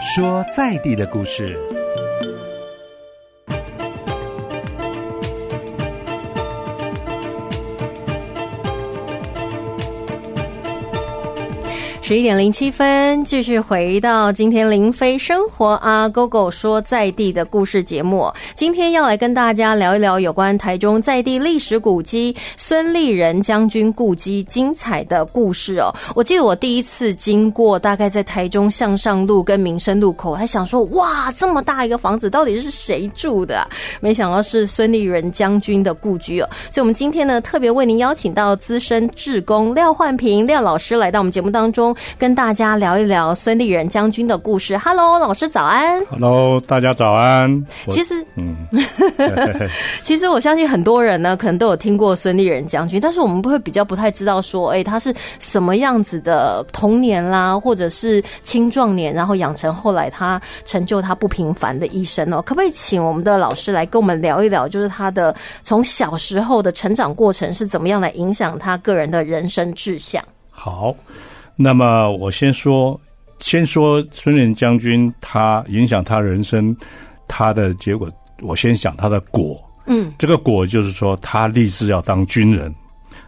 说在地的故事。十一点零七分，继续回到今天林飞生活啊，Go Go 说在地的故事节目。今天要来跟大家聊一聊有关台中在地历史古迹孙立人将军故居精彩的故事哦。我记得我第一次经过，大概在台中向上路跟民生路口，还想说哇，这么大一个房子，到底是谁住的？没想到是孙立人将军的故居哦。所以，我们今天呢，特别为您邀请到资深志工廖焕平廖老师来到我们节目当中。跟大家聊一聊孙立人将军的故事。Hello，老师早安。Hello，大家早安。其实，嗯，其实我相信很多人呢，可能都有听过孙立人将军，但是我们不会比较不太知道说，哎，他是什么样子的童年啦，或者是青壮年，然后养成后来他成就他不平凡的一生哦。可不可以请我们的老师来跟我们聊一聊，就是他的从小时候的成长过程是怎么样来影响他个人的人生志向？好。那么我先说，先说孙连将军，他影响他人生，他的结果，我先想他的果。嗯，这个果就是说，他立志要当军人。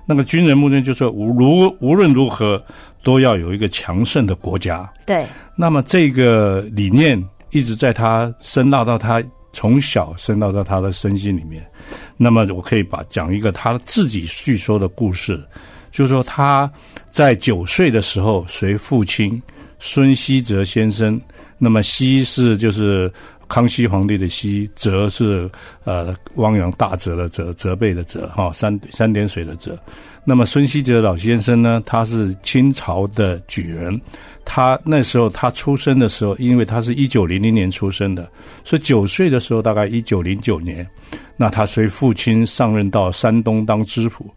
那个军人目的就是无如无论如何都要有一个强盛的国家。对。那么这个理念一直在他深烙到他从小深纳到他的身心里面。那么我可以把讲一个他自己叙说的故事。就是说，他在九岁的时候，随父亲孙希哲先生。那么，希是就是康熙皇帝的希，哲是呃汪洋大泽的泽，责备的责，哈三三点水的泽。那么，孙希哲老先生呢，他是清朝的举人。他那时候他出生的时候，因为他是一九零零年出生的，所以九岁的时候大概一九零九年，那他随父亲上任到山东当知府。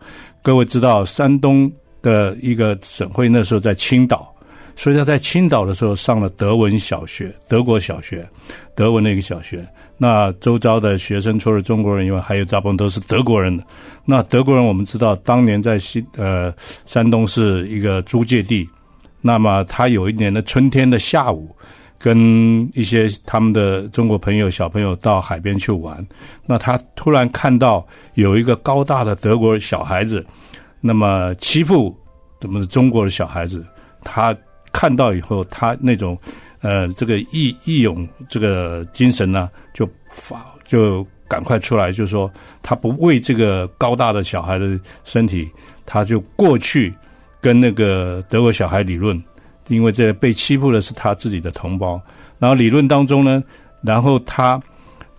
各位知道，山东的一个省会那时候在青岛，所以他在青岛的时候上了德文小学，德国小学，德文的一个小学。那周遭的学生除了中国人以外，还有大部分都是德国人的。那德国人我们知道，当年在西呃山东是一个租界地。那么他有一年的春天的下午，跟一些他们的中国朋友小朋友到海边去玩。那他突然看到有一个高大的德国小孩子，那么欺负怎么中国的小孩子？他看到以后，他那种呃这个义义勇这个精神呢，就发就赶快出来，就说他不为这个高大的小孩的身体，他就过去。跟那个德国小孩理论，因为这被欺负的是他自己的同胞。然后理论当中呢，然后他，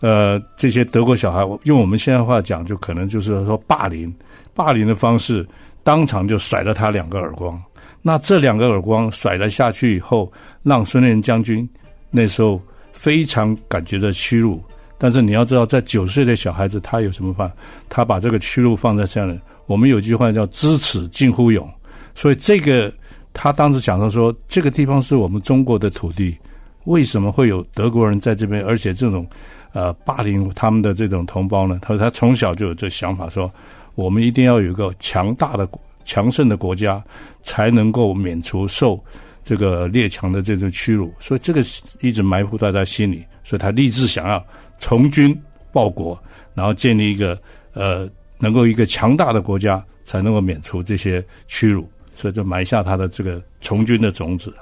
呃，这些德国小孩用我们现在话讲，就可能就是说霸凌，霸凌的方式，当场就甩了他两个耳光。那这两个耳光甩了下去以后，让孙连将军那时候非常感觉到屈辱。但是你要知道，在九岁的小孩子，他有什么办？他把这个屈辱放在这样我们有句话叫“知耻近乎勇”。所以这个，他当时讲到说，这个地方是我们中国的土地，为什么会有德国人在这边？而且这种，呃，霸凌他们的这种同胞呢？他说他从小就有这想法，说我们一定要有一个强大的、强盛的国家，才能够免除受这个列强的这种屈辱。所以这个一直埋伏在他心里，所以他立志想要从军报国，然后建立一个呃，能够一个强大的国家，才能够免除这些屈辱。所以就埋下他的这个从军的种子。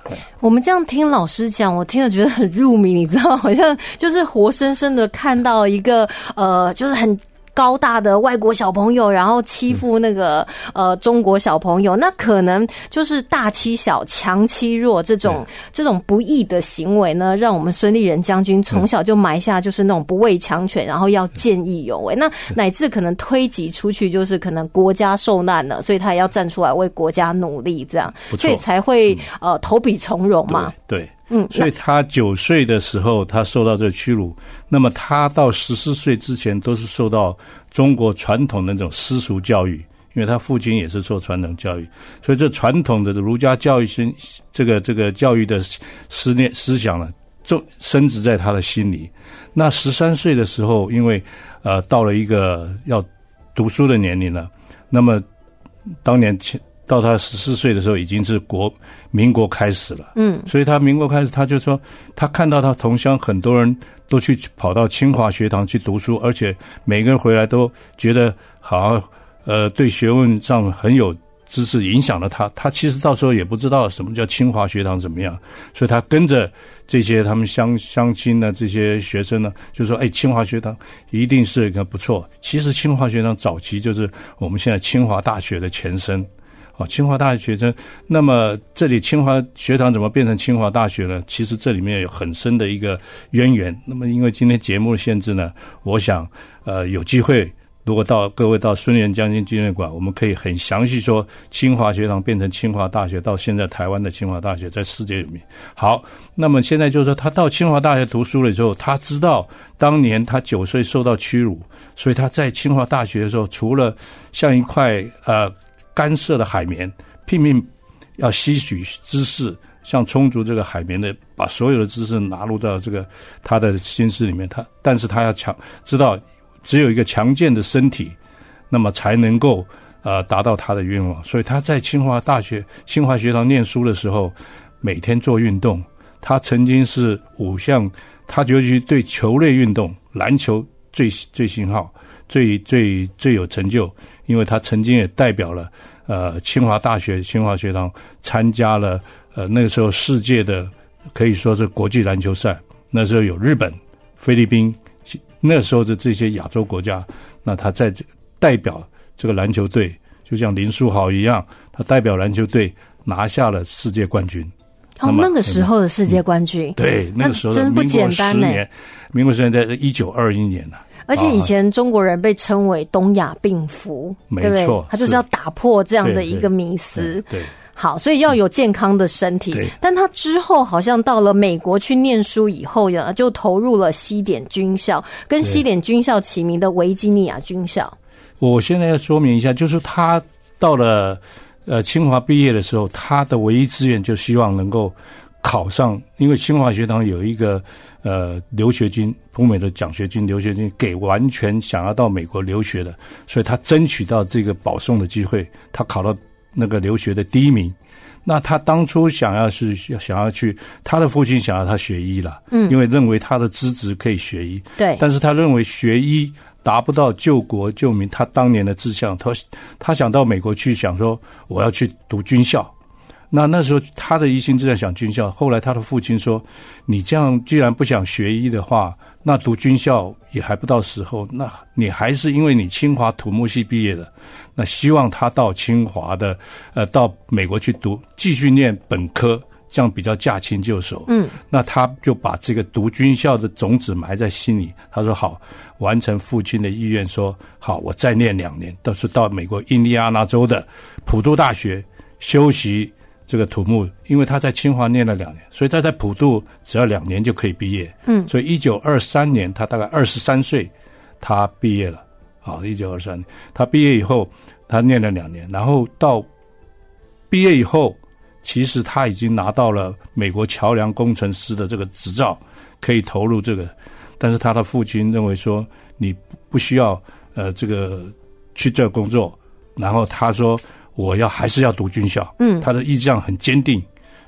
我们这样听老师讲，我听了觉得很入迷，你知道，好像就是活生生的看到一个呃，就是很。高大的外国小朋友，然后欺负那个呃中国小朋友，那可能就是大欺小、强欺弱这种这种不义的行为呢，让我们孙立人将军从小就埋下就是那种不畏强权，然后要见义勇为。那乃至可能推及出去，就是可能国家受难了，所以他也要站出来为国家努力，这样，所以才会呃投笔从戎嘛。对。嗯，所以他九岁的时候，他受到这屈辱。那么他到十四岁之前，都是受到中国传统的那种私塾教育，因为他父亲也是受传统教育，所以这传统的儒家教育心这个这个教育的思念思想呢，就深植在他的心里。那十三岁的时候，因为呃到了一个要读书的年龄了，那么当年到他十四岁的时候，已经是国民国开始了。嗯，所以他民国开始，他就说他看到他同乡很多人都去跑到清华学堂去读书，而且每个人回来都觉得好像呃对学问上很有知识，影响了他。他其实到时候也不知道什么叫清华学堂怎么样，所以他跟着这些他们乡乡亲的这些学生呢，就说：“哎，清华学堂一定是一个不错。”其实清华学堂早期就是我们现在清华大学的前身。清华大学学生，那么这里清华学堂怎么变成清华大学呢？其实这里面有很深的一个渊源。那么因为今天节目的限制呢，我想呃有机会，如果到各位到孙元将军纪念馆，我们可以很详细说清华学堂变成清华大学，到现在台湾的清华大学在世界里面。好，那么现在就是说他到清华大学读书了之后，他知道当年他九岁受到屈辱，所以他在清华大学的时候，除了像一块呃。干涉的海绵，拼命要吸取知识，像充足这个海绵的，把所有的知识纳入到这个他的心思里面。他，但是他要强知道，只有一个强健的身体，那么才能够呃达到他的愿望。所以他在清华大学、清华学堂念书的时候，每天做运动。他曾经是五项，他尤其对球类运动，篮球最最信号，最最最有成就。因为他曾经也代表了呃清华大学清华学堂参加了呃那个时候世界的可以说是国际篮球赛，那时候有日本、菲律宾，那时候的这些亚洲国家，那他在这代表这个篮球队，就像林书豪一样，他代表篮球队拿下了世界冠军。哦，那个时候的世界冠军，对，那个时候真不简单呢。民国十年，在一九二一年呢。而且以前中国人被称为东亚病夫，没错，他就是要打破这样的一个迷思。对，好，所以要有健康的身体。但他之后好像到了美国去念书以后呀，就投入了西点军校，跟西点军校齐名的维吉尼亚军校。我现在要说明一下，就是他到了呃清华毕业的时候，他的唯一志愿就希望能够考上，因为清华学堂有一个。呃，留学金，赴美的奖学金、留学金给完全想要到美国留学的，所以他争取到这个保送的机会，他考到那个留学的第一名。那他当初想要是想要去，他的父亲想要他学医了，嗯，因为认为他的资质可以学医，对。但是他认为学医达不到救国救民，他当年的志向，他他想到美国去，想说我要去读军校。那那时候他的一心就在想军校。后来他的父亲说：“你这样既然不想学医的话，那读军校也还不到时候。那你还是因为你清华土木系毕业的，那希望他到清华的，呃，到美国去读，继续念本科，这样比较驾轻就熟。”嗯，那他就把这个读军校的种子埋在心里。他说：“好，完成父亲的意愿，说好，我再念两年，到时到美国印第安纳州的普渡大学修习。”这个土木，因为他在清华念了两年，所以他在普渡只要两年就可以毕业。嗯，所以一九二三年他大概二十三岁，他毕业了。好，一九二三年他毕业以后，他念了两年，然后到毕业以后，其实他已经拿到了美国桥梁工程师的这个执照，可以投入这个。但是他的父亲认为说，你不需要呃这个去这工作，然后他说。我要还是要读军校，嗯，他的意向很坚定，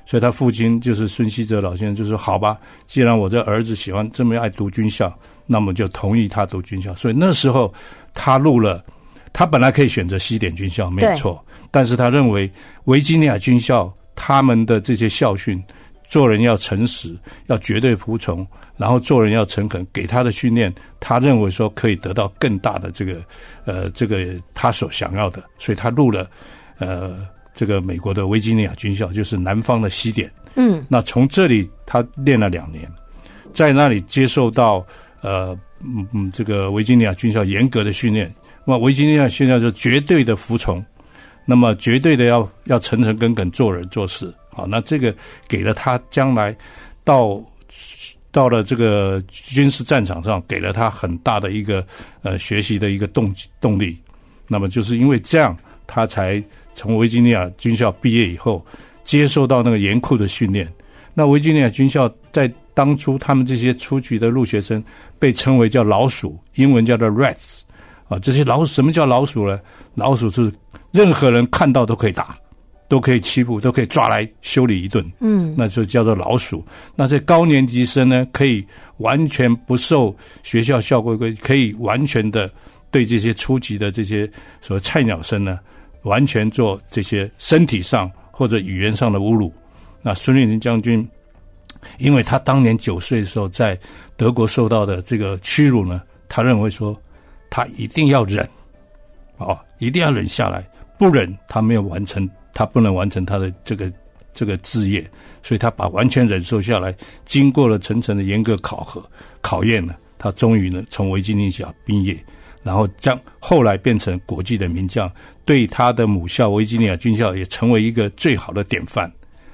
所以他父亲就是孙希哲老先生就说：“好吧，既然我这儿子喜欢这么爱读军校，那么就同意他读军校。”所以那时候他入了，他本来可以选择西点军校没有错，但是他认为维吉尼亚军校他们的这些校训，做人要诚实，要绝对服从。然后做人要诚恳，给他的训练，他认为说可以得到更大的这个，呃，这个他所想要的，所以他入了，呃，这个美国的维吉尼亚军校，就是南方的西点。嗯，那从这里他练了两年，在那里接受到呃，嗯嗯，这个维吉尼亚军校严格的训练。那么维吉尼亚训练就绝对的服从，那么绝对的要要诚诚恳恳做人做事。好，那这个给了他将来到。到了这个军事战场上，给了他很大的一个呃学习的一个动动力。那么就是因为这样，他才从维吉尼亚军校毕业以后，接受到那个严酷的训练。那维吉尼亚军校在当初他们这些出局的入学生被称为叫老鼠，英文叫做 rats 啊。这些老鼠什么叫老鼠呢？老鼠是任何人看到都可以打。都可以欺负，都可以抓来修理一顿。嗯，那就叫做老鼠。那这高年级生呢，可以完全不受学校校规规，可以完全的对这些初级的这些所谓菜鸟生呢，完全做这些身体上或者语言上的侮辱。那孙立人将军，因为他当年九岁的时候在德国受到的这个屈辱呢，他认为说他一定要忍，哦，一定要忍下来，不忍他没有完成，他不能完成他的这个这个志业，所以他把完全忍受下来，经过了层层的严格考核考验呢，他终于呢从维吉尼亚毕业，然后将后来变成国际的名将，对他的母校维吉尼亚军校也成为一个最好的典范。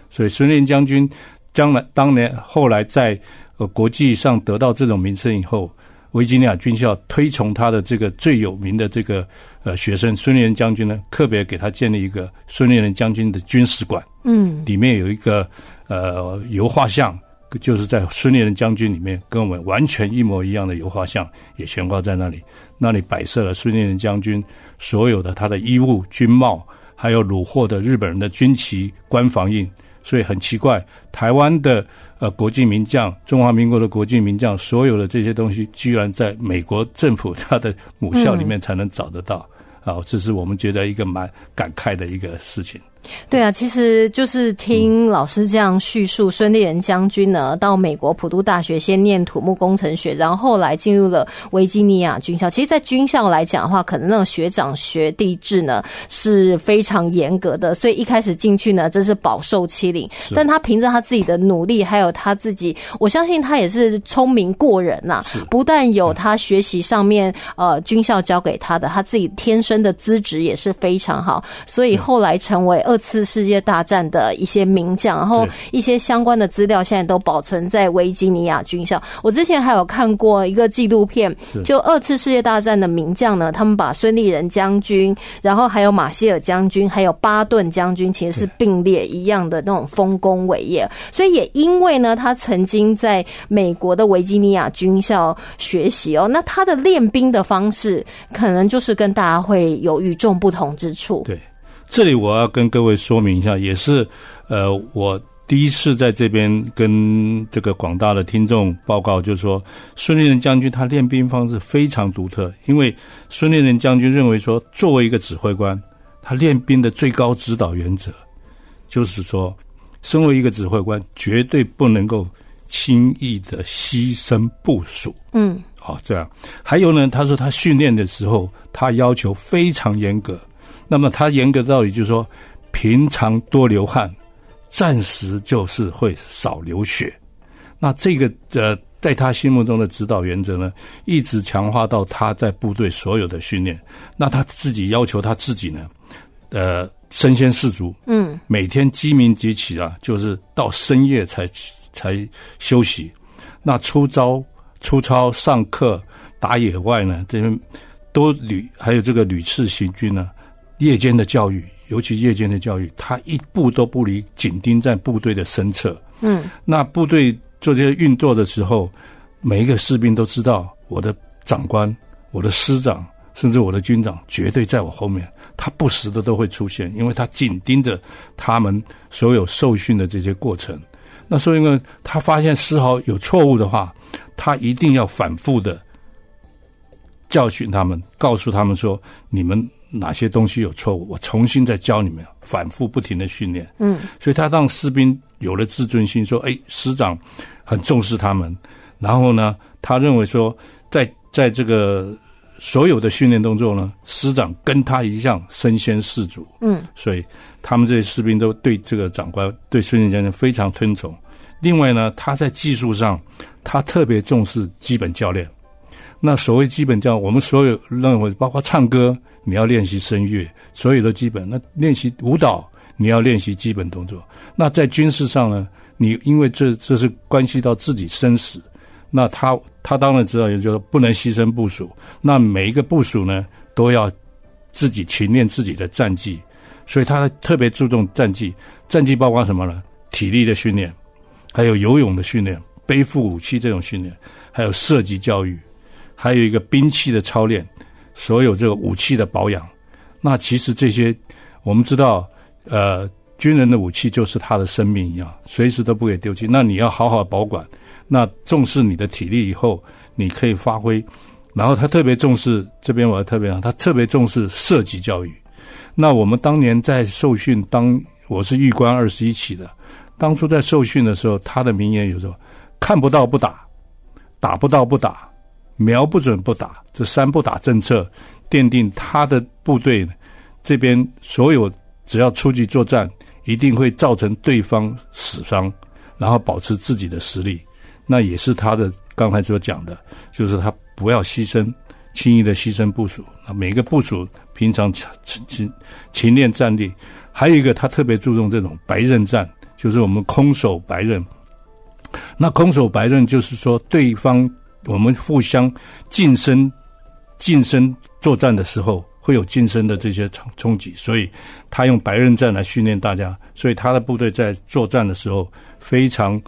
所以孙连将军将来当年后来在呃国际上得到这种名声以后，维吉尼亚军校推崇他的这个最有名的这个呃学生孙连将军呢，特别给他建立一个孙连将军的军事馆，嗯，里面有一个呃油画像，就是在孙连将军里面跟我们完全一模一样的油画像也悬挂在那里，那里摆设了孙连将军所有的他的衣物、军帽，还有虏获的日本人的军旗、官房印。所以很奇怪，台湾的呃国际名将，中华民国的国际名将，所有的这些东西，居然在美国政府他的母校里面才能找得到，啊，这是我们觉得一个蛮感慨的一个事情。对啊，其实就是听老师这样叙述，孙立人将军呢到美国普渡大学先念土木工程学，然后后来进入了维吉尼亚军校。其实，在军校来讲的话，可能那种学长学弟制呢是非常严格的，所以一开始进去呢，真是饱受欺凌。但他凭着他自己的努力，还有他自己，我相信他也是聪明过人呐。不但有他学习上面呃军校教给他的，他自己天生的资质也是非常好，所以后来成为二次世界大战的一些名将，然后一些相关的资料现在都保存在维吉尼亚军校。我之前还有看过一个纪录片，就二次世界大战的名将呢，他们把孙立人将军，然后还有马歇尔将军，还有巴顿将军，其实是并列一样的那种丰功伟业。所以也因为呢，他曾经在美国的维吉尼亚军校学习哦，那他的练兵的方式可能就是跟大家会有与众不同之处。对。这里我要跟各位说明一下，也是，呃，我第一次在这边跟这个广大的听众报告，就是说，孙立人将军他练兵方式非常独特，因为孙立人将军认为说，作为一个指挥官，他练兵的最高指导原则，就是说，身为一个指挥官，绝对不能够轻易的牺牲部署。嗯，好，这样。还有呢，他说他训练的时候，他要求非常严格。那么他严格道理就是说，平常多流汗，暂时就是会少流血。那这个呃，在他心目中的指导原则呢，一直强化到他在部队所有的训练。那他自己要求他自己呢，呃，身先士卒，嗯，每天鸡鸣即起啊，就是到深夜才才休息。那出招、出操、上课、打野外呢，这些都屡还有这个屡次行军呢。夜间的教育，尤其夜间的教育，他一步都不离，紧盯在部队的身侧。嗯，那部队做这些运作的时候，每一个士兵都知道，我的长官、我的师长，甚至我的军长，绝对在我后面。他不时的都会出现，因为他紧盯着他们所有受训的这些过程。那所以呢，他发现丝毫有错误的话，他一定要反复的教训他们，告诉他们说：你们。哪些东西有错误？我重新再教你们，反复不停的训练。嗯，所以他让士兵有了自尊心，说：“哎，师长很重视他们。”然后呢，他认为说，在在这个所有的训练动作呢，师长跟他一样身先士卒。嗯，所以他们这些士兵都对这个长官、对孙将军非常推崇。另外呢，他在技术上，他特别重视基本教练。那所谓基本教，我们所有认为包括唱歌。你要练习声乐，所有的基本。那练习舞蹈，你要练习基本动作。那在军事上呢？你因为这这是关系到自己生死，那他他当然知道，也就是不能牺牲部署。那每一个部署呢，都要自己勤练自己的战绩，所以他特别注重战绩。战绩包括什么呢？体力的训练，还有游泳的训练，背负武器这种训练，还有射击教育，还有一个兵器的操练。所有这个武器的保养，那其实这些我们知道，呃，军人的武器就是他的生命一样，随时都不给丢弃。那你要好好保管，那重视你的体力以后，你可以发挥。然后他特别重视这边，我要特别讲，他特别重视射击教育。那我们当年在受训，当我是玉官二十一期的，当初在受训的时候，他的名言有时候看不到不打，打不到不打，瞄不准不打，这三不打政策奠定他的部队这边所有只要出去作战。一定会造成对方死伤，然后保持自己的实力，那也是他的刚才所讲的，就是他不要牺牲，轻易的牺牲部署。那每个部署平常勤勤勤练战力，还有一个他特别注重这种白刃战，就是我们空手白刃。那空手白刃就是说，对方我们互相近身近身作战的时候。会有近身的这些冲冲击，所以他用白刃战来训练大家，所以他的部队在作战的时候非常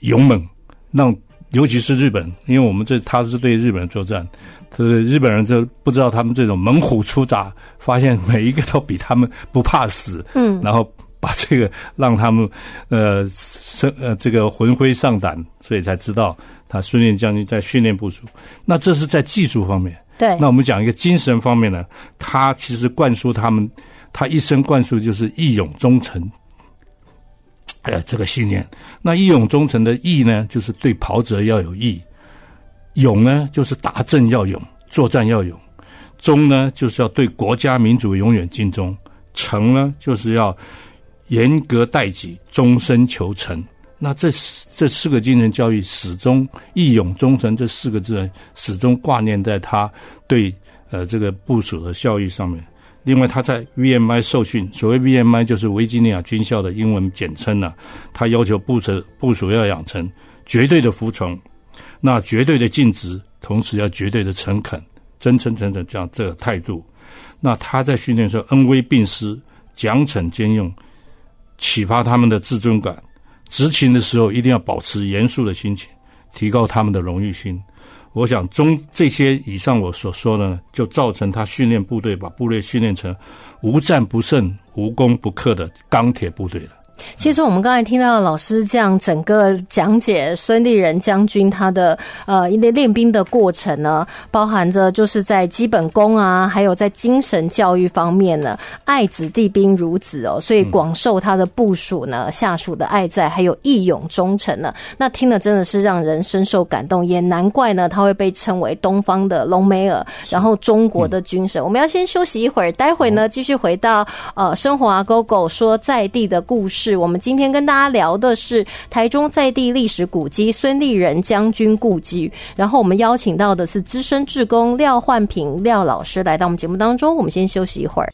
勇猛，让尤其是日本，因为我们这他是对日本人作战，是日本人就不知道他们这种猛虎出闸，发现每一个都比他们不怕死，嗯，然后把这个让他们呃生呃这个魂飞上胆，所以才知道他孙练将军在训练部署，那这是在技术方面。对，那我们讲一个精神方面呢，他其实灌输他们，他一生灌输就是义勇忠诚，哎，这个信念。那义勇忠诚的义呢，就是对袍泽要有义；勇呢，就是打阵要勇，作战要勇；忠呢，就是要对国家民族永远尽忠；诚呢，就是要严格待己，终身求成。那这这四个精神教育始终义勇忠诚这四个字始终挂念在他对呃这个部署的效益上面。另外，他在 VMI 受训，所谓 VMI 就是维吉尼亚军校的英文简称呢。他要求部署部署要养成绝对的服从，那绝对的尽职，同时要绝对的诚恳、真诚、诚恳这样这个态度。那他在训练时候恩威并施，奖惩兼用，启发他们的自尊感。执勤的时候一定要保持严肃的心情，提高他们的荣誉心。我想，中这些以上我所说的，就造成他训练部队，把部队训练成无战不胜、无攻不克的钢铁部队了。其实我们刚才听到老师这样整个讲解孙立人将军他的呃练练兵的过程呢，包含着就是在基本功啊，还有在精神教育方面呢，爱子弟兵如子哦，所以广受他的部属呢下属的爱戴，还有义勇忠诚呢。那听了真的是让人深受感动，也难怪呢他会被称为东方的隆美尔，然后中国的军神。我们要先休息一会儿，待会呢继续回到呃生活啊狗狗说在地的故事。是我们今天跟大家聊的是台中在地历史古迹孙立人将军故居，然后我们邀请到的是资深志工廖焕平廖老师来到我们节目当中，我们先休息一会儿。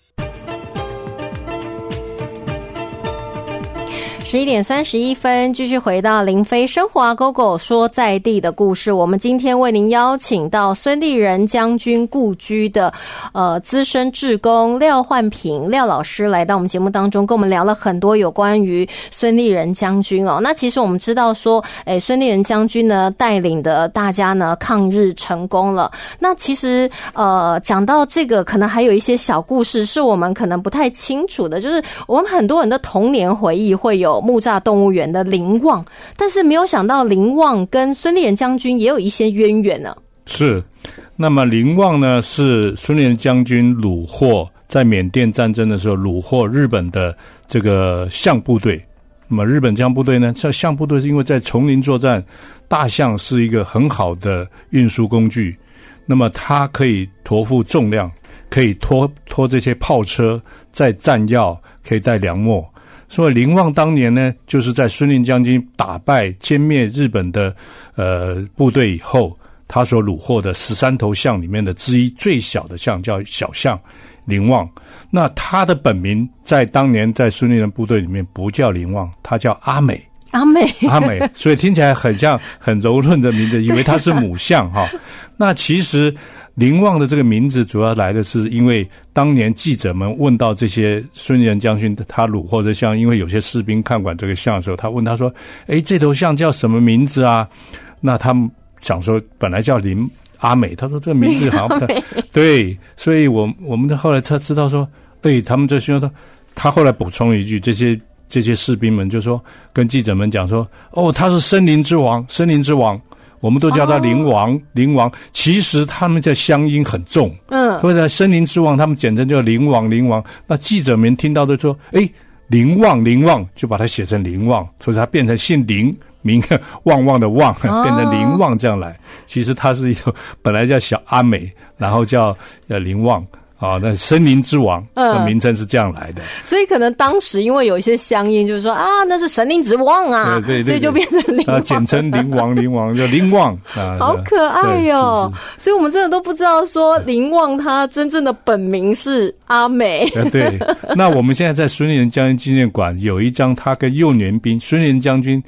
十一点三十一分，继续回到林飞生活啊，Go Go 说在地的故事。我们今天为您邀请到孙立人将军故居的呃资深志工廖焕平廖老师来到我们节目当中，跟我们聊了很多有关于孙立人将军哦。那其实我们知道说，哎，孙立人将军呢带领的大家呢抗日成功了。那其实呃讲到这个，可能还有一些小故事是我们可能不太清楚的，就是我们很多人的童年回忆会有。木栅动物园的林旺，但是没有想到林旺跟孙立人将军也有一些渊源呢。是，那么林旺呢是孙立人将军虏获在缅甸战争的时候虏获日本的这个象部队。那么日本象部队呢，这象部队是因为在丛林作战，大象是一个很好的运输工具，那么它可以驮负重量，可以拖拖这些炮车，载弹药，可以带粮秣。所以林旺当年呢，就是在孙林将军打败歼灭日本的呃部队以后，他所虏获的十三头象里面的之一，最小的象叫小象林旺。那他的本名在当年在孙立的部队里面不叫林旺，他叫阿美。阿美，阿美，所以听起来很像 很柔润的名字，以为他是母象哈。那其实。林旺的这个名字主要来的是因为当年记者们问到这些孙元将军他虏获的像，因为有些士兵看管这个象的时候，他问他说：“哎，这头象叫什么名字啊？”那他们想说本来叫林阿美，他说这个名字好像不太对，所以我我们的后来才知道说，对他们就说他他后来补充一句，这些这些士兵们就说跟记者们讲说，哦，他是森林之王，森林之王，我们都叫他林王，林王。其实他们的乡音很重，嗯，所以在森林之王，他们简称叫林王，林王。那记者们听到都说，哎，林旺，林旺，就把它写成林旺，所以他变成姓林。名 旺旺的旺变成林旺这样来，其实他是一个本来叫小阿美，然后叫呃林旺啊，那森林之王的名称是这样来的。所以可能当时因为有一些乡音，就是说啊，那是神灵之王啊，对对，所以就变成灵啊，简称灵王，灵王叫 灵旺啊，好可爱哟。所以我们真的都不知道说灵旺他真正的本名是阿美。对，那我们现在在孙立人将军纪念馆有一张他跟幼年兵孙立人将军。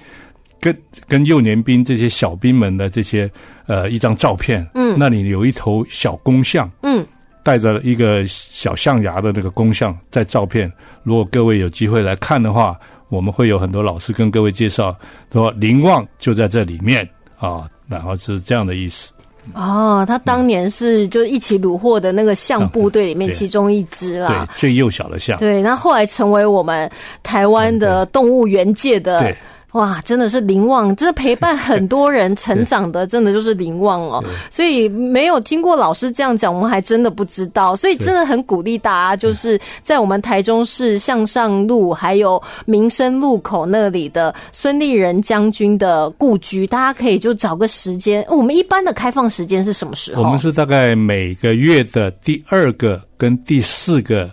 跟跟幼年兵这些小兵们的这些呃一张照片，嗯，那里有一头小公象，嗯，带着一个小象牙的那个公象在照片。如果各位有机会来看的话，我们会有很多老师跟各位介绍，说林旺就在这里面啊，然后是这样的意思。哦，他当年是就一起虏获的那个象部队里面其中一只啦，对，最幼小的象。对，那后来成为我们台湾的动物园界的。哇，真的是林旺，这陪伴很 多人成长的，真的就是林旺哦。所以没有听过老师这样讲，我们还真的不知道。所以真的很鼓励大家，就是在我们台中市向上路还有民生路口那里的孙立人将军的故居，大家可以就找个时间。我们一般的开放时间是什么时候？我们是大概每个月的第二个跟第四个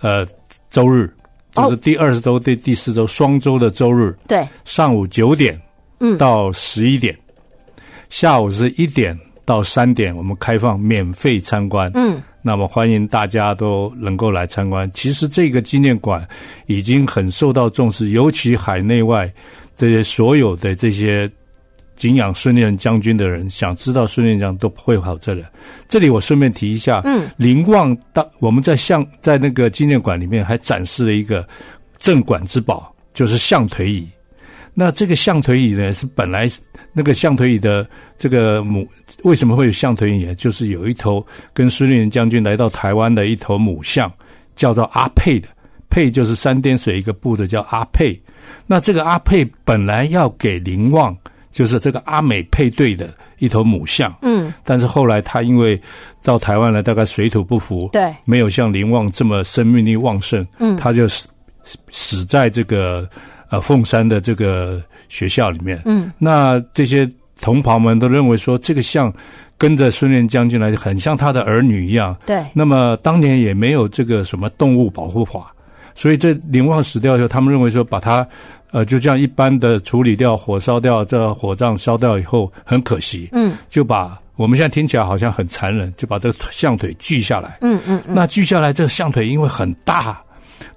呃周日。就是第二十周、对第四周双周的周日，对，上午九点，嗯，到十一点，下午是一点到三点，我们开放免费参观，嗯，那么欢迎大家都能够来参观。其实这个纪念馆已经很受到重视，尤其海内外这些所有的这些。敬仰孙立人将军的人，想知道孙立人将都会跑这里。这里我顺便提一下，嗯，林旺当我们在象在那个纪念馆里面还展示了一个镇馆之宝，就是象腿椅。那这个象腿椅呢，是本来那个象腿椅的这个母为什么会有象腿椅？就是有一头跟孙立人将军来到台湾的一头母象，叫做阿佩的，佩就是三点水一个部的，叫阿佩。那这个阿佩本来要给林旺。就是这个阿美配对的一头母象，嗯，但是后来他因为到台湾来，大概水土不服，对，没有像林旺这么生命力旺盛，嗯，他就死死在这个呃凤山的这个学校里面，嗯，那这些同袍们都认为说这个象跟着孙连将军来，很像他的儿女一样，对，那么当年也没有这个什么动物保护法，所以这林旺死掉以后，他们认为说把他。呃，就这样一般的处理掉，火烧掉，这火葬烧掉以后，很可惜。嗯，就把我们现在听起来好像很残忍，就把这个象腿锯下来。嗯嗯嗯。那锯下来这个象腿因为很大，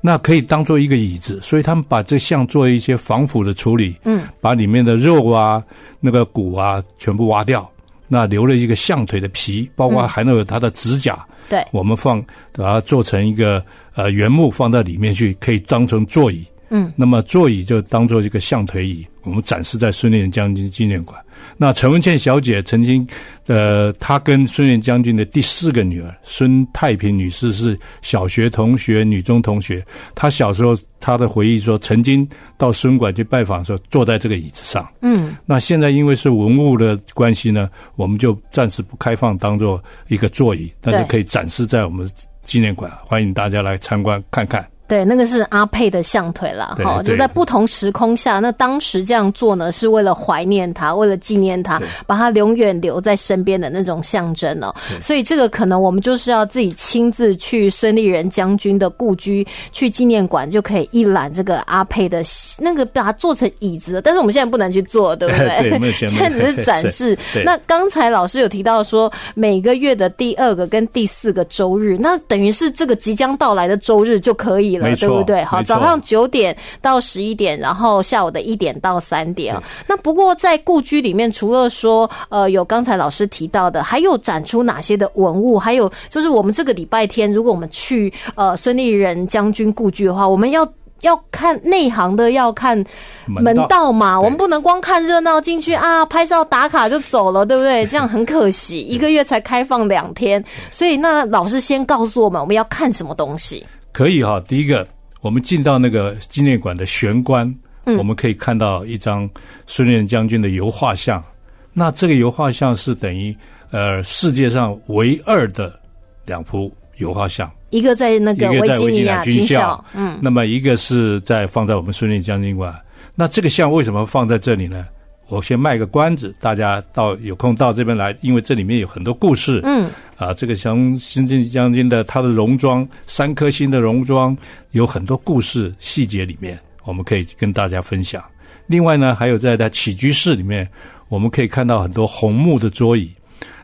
那可以当做一个椅子，所以他们把这象做一些防腐的处理。嗯，把里面的肉啊、那个骨啊全部挖掉，那留了一个象腿的皮，包括还能有它的指甲。对，我们放把它做成一个呃原木放在里面去，可以当成座椅。嗯，那么座椅就当做这个象腿椅，我们展示在孙立人将军纪念馆。那陈文茜小姐曾经，呃，她跟孙立将军的第四个女儿孙太平女士是小学同学、女中同学。她小时候她的回忆说，曾经到孙馆去拜访的时候，坐在这个椅子上。嗯，那现在因为是文物的关系呢，我们就暂时不开放当做一个座椅，但是可以展示在我们纪念馆，欢迎大家来参观看看。对，那个是阿佩的象腿了，哈，就在不同时空下，那当时这样做呢，是为了怀念他，为了纪念他，把他永远留在身边的那种象征哦。所以这个可能我们就是要自己亲自去孙立人将军的故居，去纪念馆就可以一览这个阿佩的那个，把它做成椅子。但是我们现在不能去做，对不对？对，现在只是展示。那刚才老师有提到说，每个月的第二个跟第四个周日，那等于是这个即将到来的周日就可以。了，对不对？好，早上九点到十一点，然后下午的一点到三点。那不过在故居里面，除了说呃有刚才老师提到的，还有展出哪些的文物？还有就是我们这个礼拜天，如果我们去呃孙立人将军故居的话，我们要要看内行的，要看门道嘛。我们不能光看热闹进去啊，拍照打卡就走了，对不对？这样很可惜。一个月才开放两天，所以那老师先告诉我们，我们要看什么东西。可以哈，第一个，我们进到那个纪念馆的玄关，我们可以看到一张孙连将军的油画像。那这个油画像是等于呃世界上唯二的两幅油画像，一个在那个一个在维吉尼尼亚亚军校校，嗯，那么一个是在放在我们孙立将军馆。那这个像为什么放在这里呢？我先卖个关子，大家到有空到这边来，因为这里面有很多故事。嗯，啊，这个像新晋将军的他的戎装，三颗星的戎装，有很多故事细节里面，我们可以跟大家分享。另外呢，还有在他起居室里面，我们可以看到很多红木的桌椅。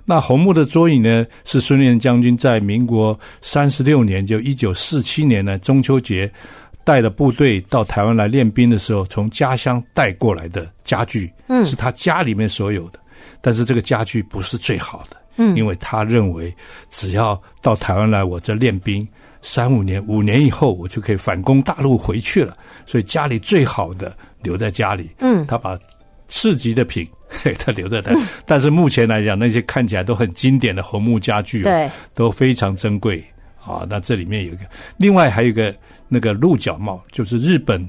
那红木的桌椅呢，是孙立人将军在民国三十六年，就一九四七年呢中秋节，带了部队到台湾来练兵的时候，从家乡带过来的家具，嗯是他家里面所有的。但是这个家具不是最好的，嗯因为他认为只要到台湾来，我这练兵三五年，五年以后我就可以反攻大陆回去了，所以家里最好的留在家里。嗯他把次级的品，嘿，他留在他。但是目前来讲，那些看起来都很经典的红木家具、哦，对，都非常珍贵啊。那这里面有一个，另外还有一个那个鹿角帽，就是日本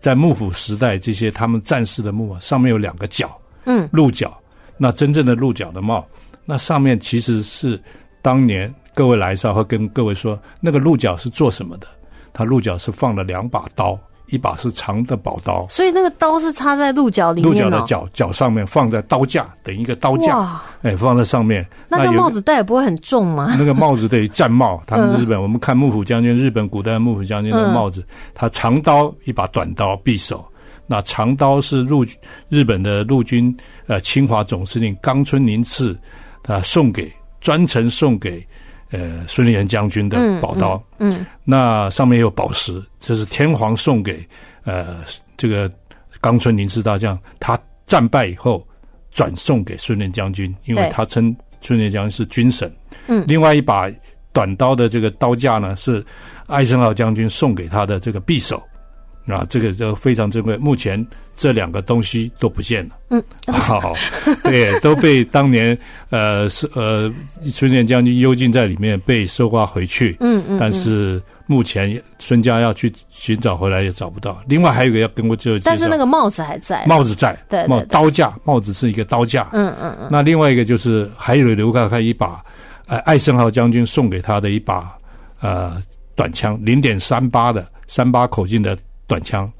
在幕府时代这些他们战士的墓啊，上面有两个角，嗯，鹿角。那真正的鹿角的帽，那上面其实是当年各位来的时候会跟各位说，那个鹿角是做什么的？它鹿角是放了两把刀，一把是长的宝刀，所以那个刀是插在鹿角里鹿面哦。角的角角上面放在刀架，等于一个刀架，哇，哎，放在上面。那这个帽子戴也不会很重吗？那个帽子等于战帽，他们嗯日本，我们看幕府将军，日本古代幕府将军的帽子，他长刀一把短刀匕首，那长刀是陆日本的陆军呃侵华总司令冈村宁次，他送给专程送给呃孙立人将军的宝刀，嗯那上面有宝石，这是天皇送给呃这个冈村宁次大将，他战败以后转送给孙连将军，因为他称孙连将军是军神。嗯另外一把短刀的这个刀架呢，是艾森豪将军送给他的这个匕首。啊，这个都非常珍贵。目前这两个东西都不见了。嗯，好，对，都被当年呃是呃孙连将军幽禁在里面，被收刮回去。嗯嗯，但是目前孙家要去寻找回来也找不到。另外还有一个要跟我就但是那个帽子还在。帽子在，对帽刀架，帽子是一个刀架。嗯嗯嗯，那另外一个就是还有留下看一把，呃，艾森豪将军送给他的一把呃短枪，零点三八的三八口径的短枪。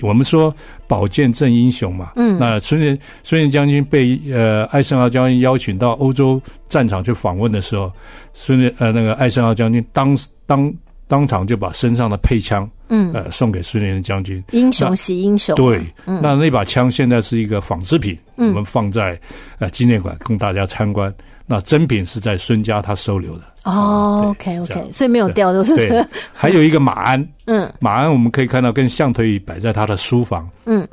我们说宝剑正英雄嘛，嗯那孙连孙连将军被呃艾森豪将军邀请到欧洲战场去访问的时候，孙连呃那个艾森豪将军当当当场就把身上的配枪嗯，呃送给孙连将军，英雄惜英雄。对，嗯那那把枪现在是一个仿制品，嗯我们放在呃纪念馆供大家参观。那真品是在孙家他收留的。哦，OK OK，所以没有掉，就是 对，还有一个马鞍，嗯。马鞍我们可以看到跟象腿椅摆在他的书房。嗯。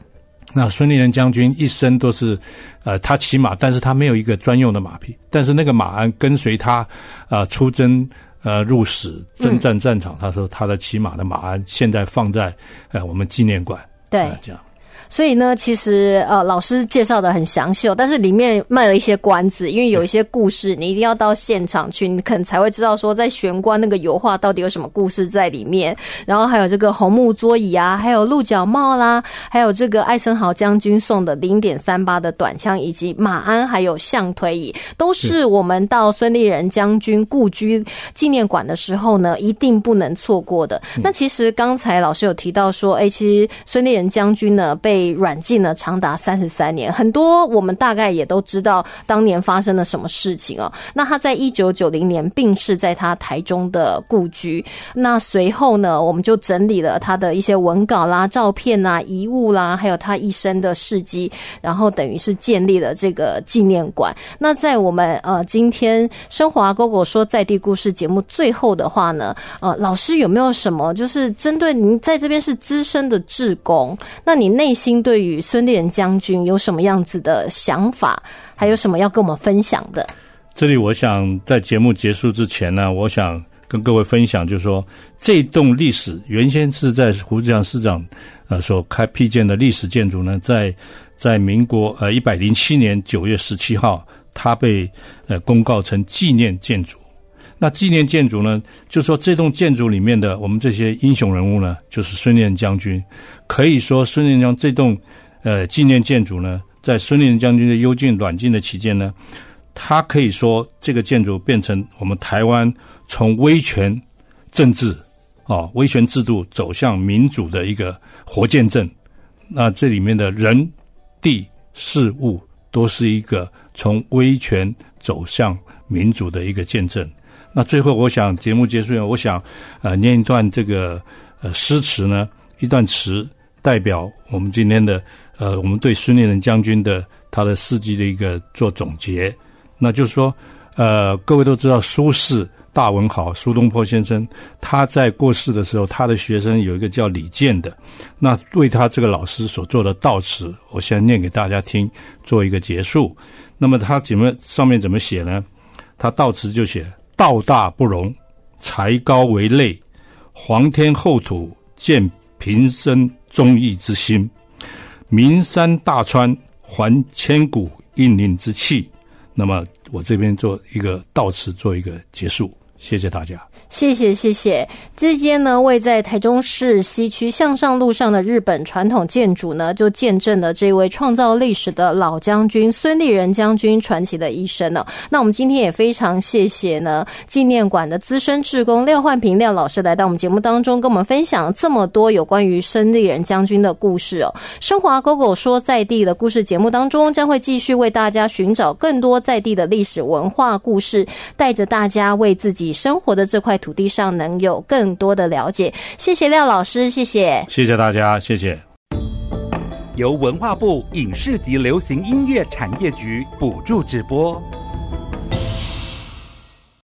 那孙立人将军一生都是，呃，他骑马，但是他没有一个专用的马匹，但是那个马鞍跟随他，呃，出征。呃，入史征战战场，他说他的骑马的马鞍现在放在呃我们纪念馆，对。呃，这样所以呢，其实呃，老师介绍的很详细哦，但是里面卖了一些关子，因为有一些故事你一定要到现场去，你可能才会知道说在玄关那个油画到底有什么故事在里面。然后还有这个红木桌椅啊，还有鹿角帽啦，还有这个艾森豪将军送的零点三八的短枪，以及马鞍，还有象腿椅，都是我们到孙立人将军故居纪念馆的时候呢，一定不能错过的。那其实刚才老师有提到说，哎，其实孙立人将军呢被被软禁了长达三十三年，很多我们大概也都知道当年发生了什么事情哦。那他在一九九零年病逝在他台中的故居。那随后呢，我们就整理了他的一些文稿啦、照片啦、遗物啦，还有他一生的事迹，然后等于是建立了这个纪念馆。那在我们呃今天生活啊狗狗说在地故事节目最后的话呢，呃，老师有没有什么就是针对您在这边是资深的志工，那你内心对于孙立人将军有什么样子的想法，还有什么要跟我们分享的？这里我想在节目结束之前呢，我想跟各位分享，就是说这栋历史原先是在胡志强市长呃所开辟建的历史建筑呢，在在民国呃一百零七年九月十七号，它被呃公告成纪念建筑。那纪念建筑呢，就说这栋建筑里面的我们这些英雄人物呢，就是孙连将军。可以说，孙连将这栋呃纪念建筑呢，在孙连将军的幽静软禁的期间呢，他可以说这个建筑变成我们台湾从威权政治啊威权制度走向民主的一个活见证。那这里面的人、地、事物，都是一个从威权走向民主的一个见证。那最后，我想节目结束了，我想呃念一段这个呃诗词呢，一段词代表我们今天的呃我们对孙立人将军的他的事迹的一个做总结。那就是说，呃，各位都知道苏轼。大文豪苏东坡先生，他在过世的时候，他的学生有一个叫李健的，那为他这个老师所做的悼词，我先念给大家听，做一个结束。那么他怎么上面怎么写呢？他悼词就写：道大不容，才高为累，皇天厚土见平生忠义之心，名山大川还千古英灵之气。那么我这边做一个到此，做一个结束。谢谢大家。谢谢谢谢，这间呢位在台中市西区向上路上的日本传统建筑呢，就见证了这位创造历史的老将军孙立人将军传奇的一生呢。那我们今天也非常谢谢呢纪念馆的资深志工廖焕平廖老师来到我们节目当中，跟我们分享这么多有关于孙立人将军的故事哦。生华狗狗说在地的故事节目当中，将会继续为大家寻找更多在地的历史文化故事，带着大家为自己生活的这块块。土地上能有更多的了解，谢谢廖老师，谢谢，谢谢大家，谢谢。由文化部影视及流行音乐产业局补助直播。